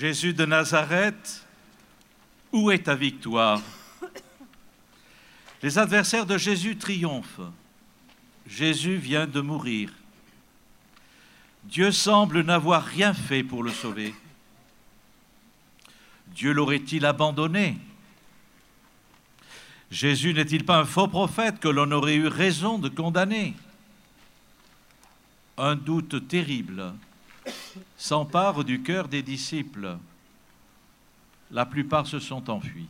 Jésus de Nazareth, où est ta victoire? Les adversaires de Jésus triomphent. Jésus vient de mourir. Dieu semble n'avoir rien fait pour le sauver. Dieu l'aurait-il abandonné? Jésus n'est-il pas un faux prophète que l'on aurait eu raison de condamner? Un doute terrible s'empare du cœur des disciples. La plupart se sont enfuis.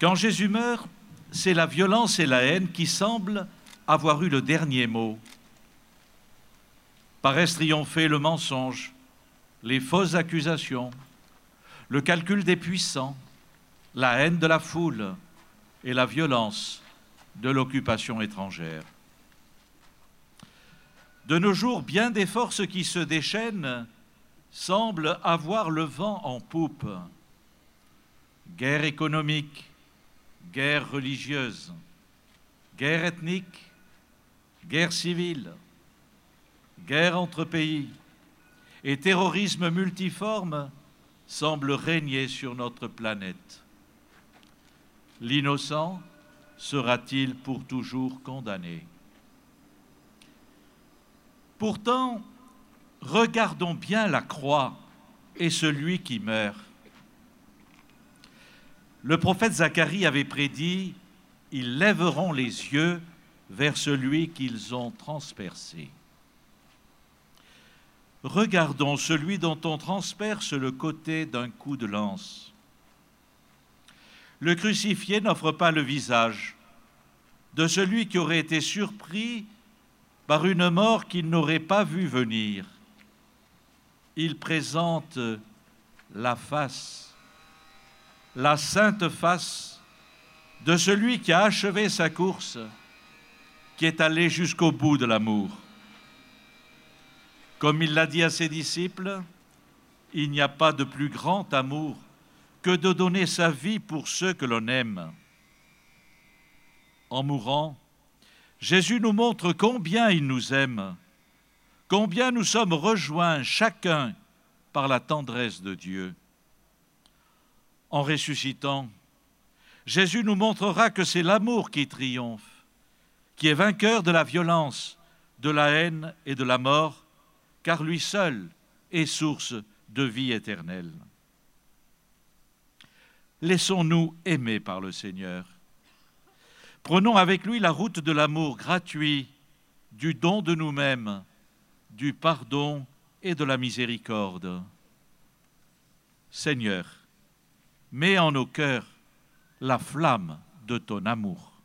Quand Jésus meurt, c'est la violence et la haine qui semblent avoir eu le dernier mot. Paraissent triompher le mensonge, les fausses accusations, le calcul des puissants, la haine de la foule et la violence de l'occupation étrangère. De nos jours, bien des forces qui se déchaînent semblent avoir le vent en poupe. Guerre économique, guerre religieuse, guerre ethnique, guerre civile, guerre entre pays et terrorisme multiforme semblent régner sur notre planète. L'innocent sera-t-il pour toujours condamné? Pourtant, regardons bien la croix et celui qui meurt. Le prophète Zacharie avait prédit, ils lèveront les yeux vers celui qu'ils ont transpercé. Regardons celui dont on transperce le côté d'un coup de lance. Le crucifié n'offre pas le visage de celui qui aurait été surpris par une mort qu'il n'aurait pas vu venir. Il présente la face, la sainte face de celui qui a achevé sa course, qui est allé jusqu'au bout de l'amour. Comme il l'a dit à ses disciples, il n'y a pas de plus grand amour que de donner sa vie pour ceux que l'on aime. En mourant, Jésus nous montre combien il nous aime, combien nous sommes rejoints chacun par la tendresse de Dieu. En ressuscitant, Jésus nous montrera que c'est l'amour qui triomphe, qui est vainqueur de la violence, de la haine et de la mort, car lui seul est source de vie éternelle. Laissons-nous aimer par le Seigneur Prenons avec lui la route de l'amour gratuit, du don de nous-mêmes, du pardon et de la miséricorde. Seigneur, mets en nos cœurs la flamme de ton amour.